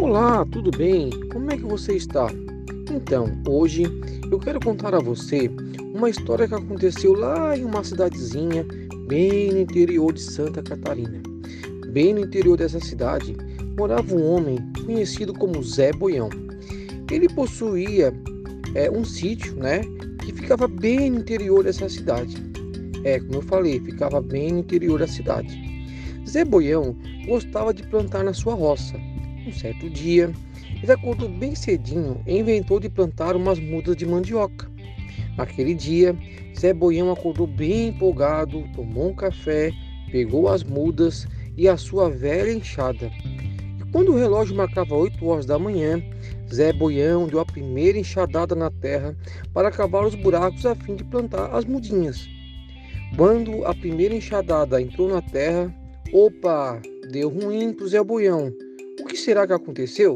Olá, tudo bem? Como é que você está? Então, hoje eu quero contar a você uma história que aconteceu lá em uma cidadezinha bem no interior de Santa Catarina. Bem no interior dessa cidade morava um homem conhecido como Zé Boião. Ele possuía é, um sítio, né, que ficava bem no interior dessa cidade. É, como eu falei, ficava bem no interior da cidade. Zé Boião gostava de plantar na sua roça um certo dia, ele acordou bem cedinho e inventou de plantar umas mudas de mandioca. Naquele dia, Zé Boião acordou bem empolgado, tomou um café, pegou as mudas e a sua velha enxada. E quando o relógio marcava 8 horas da manhã, Zé Boião deu a primeira enxadada na terra para cavar os buracos a fim de plantar as mudinhas. Quando a primeira enxadada entrou na terra, opa, deu ruim para o Zé Boião. O que será que aconteceu?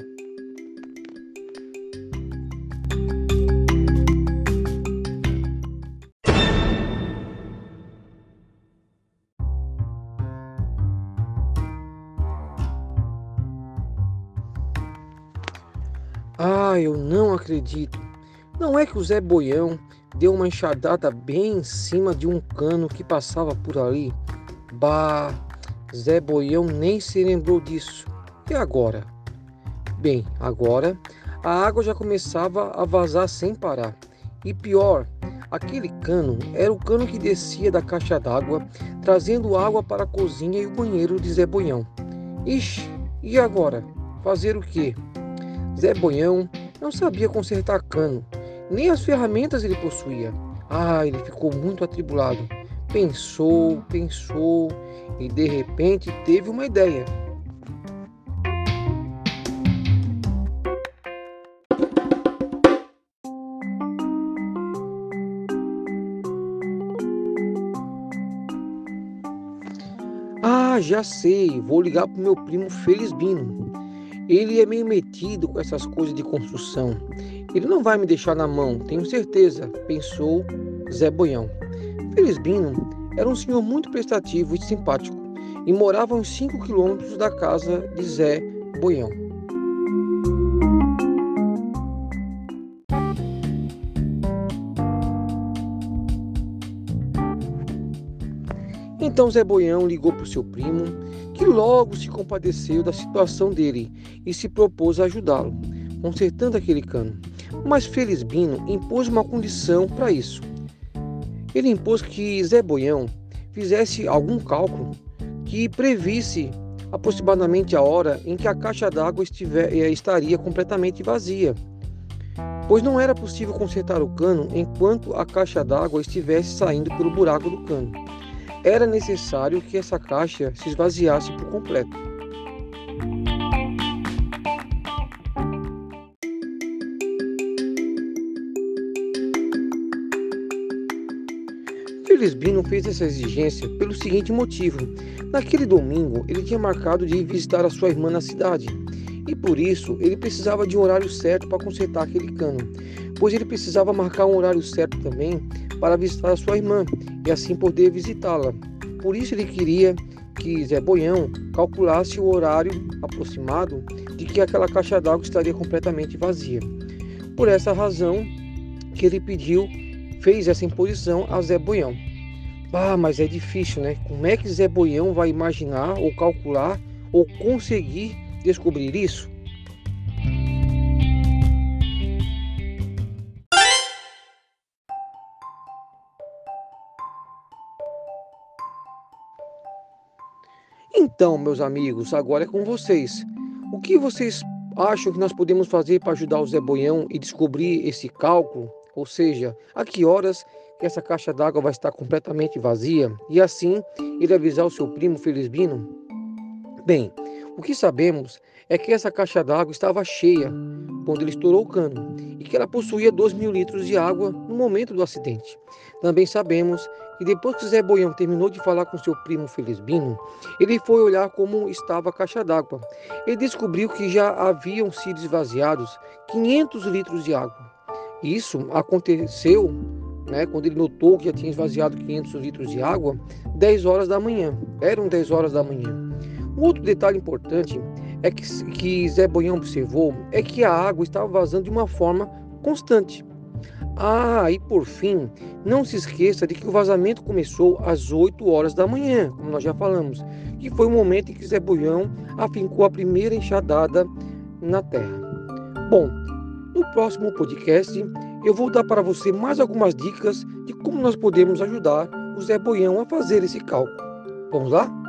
Ah, eu não acredito. Não é que o Zé Boião deu uma enxadada bem em cima de um cano que passava por ali? Bah, Zé Boião nem se lembrou disso. E agora? Bem, agora a água já começava a vazar sem parar. E pior, aquele cano era o cano que descia da caixa d'água, trazendo água para a cozinha e o banheiro de Zé Boião. Ixi, e agora? Fazer o quê? Zé Boião não sabia consertar cano, nem as ferramentas ele possuía. Ah, ele ficou muito atribulado. Pensou, pensou e de repente teve uma ideia. Ah, já sei, vou ligar pro meu primo Felizbino. Ele é meio metido com essas coisas de construção. Ele não vai me deixar na mão, tenho certeza, pensou Zé Boião. Felizbino era um senhor muito prestativo e simpático e morava a uns 5 quilômetros da casa de Zé Boião. Então Zé Boião ligou para o seu primo, que logo se compadeceu da situação dele e se propôs a ajudá-lo, consertando aquele cano. Mas Felizbino impôs uma condição para isso. Ele impôs que Zé Boião fizesse algum cálculo que previsse aproximadamente a hora em que a caixa d'água eh, estaria completamente vazia, pois não era possível consertar o cano enquanto a caixa d'água estivesse saindo pelo buraco do cano era necessário que essa caixa se esvaziasse por completo. Felisbino fez essa exigência pelo seguinte motivo: naquele domingo ele tinha marcado de ir visitar a sua irmã na cidade e por isso ele precisava de um horário certo para consertar aquele cano, pois ele precisava marcar um horário certo também para visitar sua irmã e assim poder visitá-la. Por isso ele queria que Zé Boião calculasse o horário aproximado de que aquela caixa d'água estaria completamente vazia. Por essa razão que ele pediu, fez essa imposição a Zé Boião. Ah, mas é difícil, né? Como é que Zé Boião vai imaginar ou calcular ou conseguir descobrir isso? Então, meus amigos, agora é com vocês. O que vocês acham que nós podemos fazer para ajudar o Zé Boião e descobrir esse cálculo? Ou seja, a que horas que essa caixa d'água vai estar completamente vazia e assim ele avisar o seu primo Felizbino? Bem, o que sabemos é que essa caixa d'água estava cheia quando ele estourou o cano e que ela possuía 2 mil litros de água no momento do acidente. Também sabemos que depois que Zé Boião terminou de falar com seu primo Felizbino, ele foi olhar como estava a caixa d'água. Ele descobriu que já haviam sido esvaziados 500 litros de água. Isso aconteceu né, quando ele notou que já tinha esvaziado 500 litros de água, 10 horas da manhã. Eram 10 horas da manhã. Um outro detalhe importante é que, que Zé Boião observou é que a água estava vazando de uma forma constante. Ah, e por fim, não se esqueça de que o vazamento começou às 8 horas da manhã, como nós já falamos, que foi o momento em que Zé Boião afincou a primeira enxadada na terra. Bom, no próximo podcast eu vou dar para você mais algumas dicas de como nós podemos ajudar o Zé Boião a fazer esse cálculo. Vamos lá?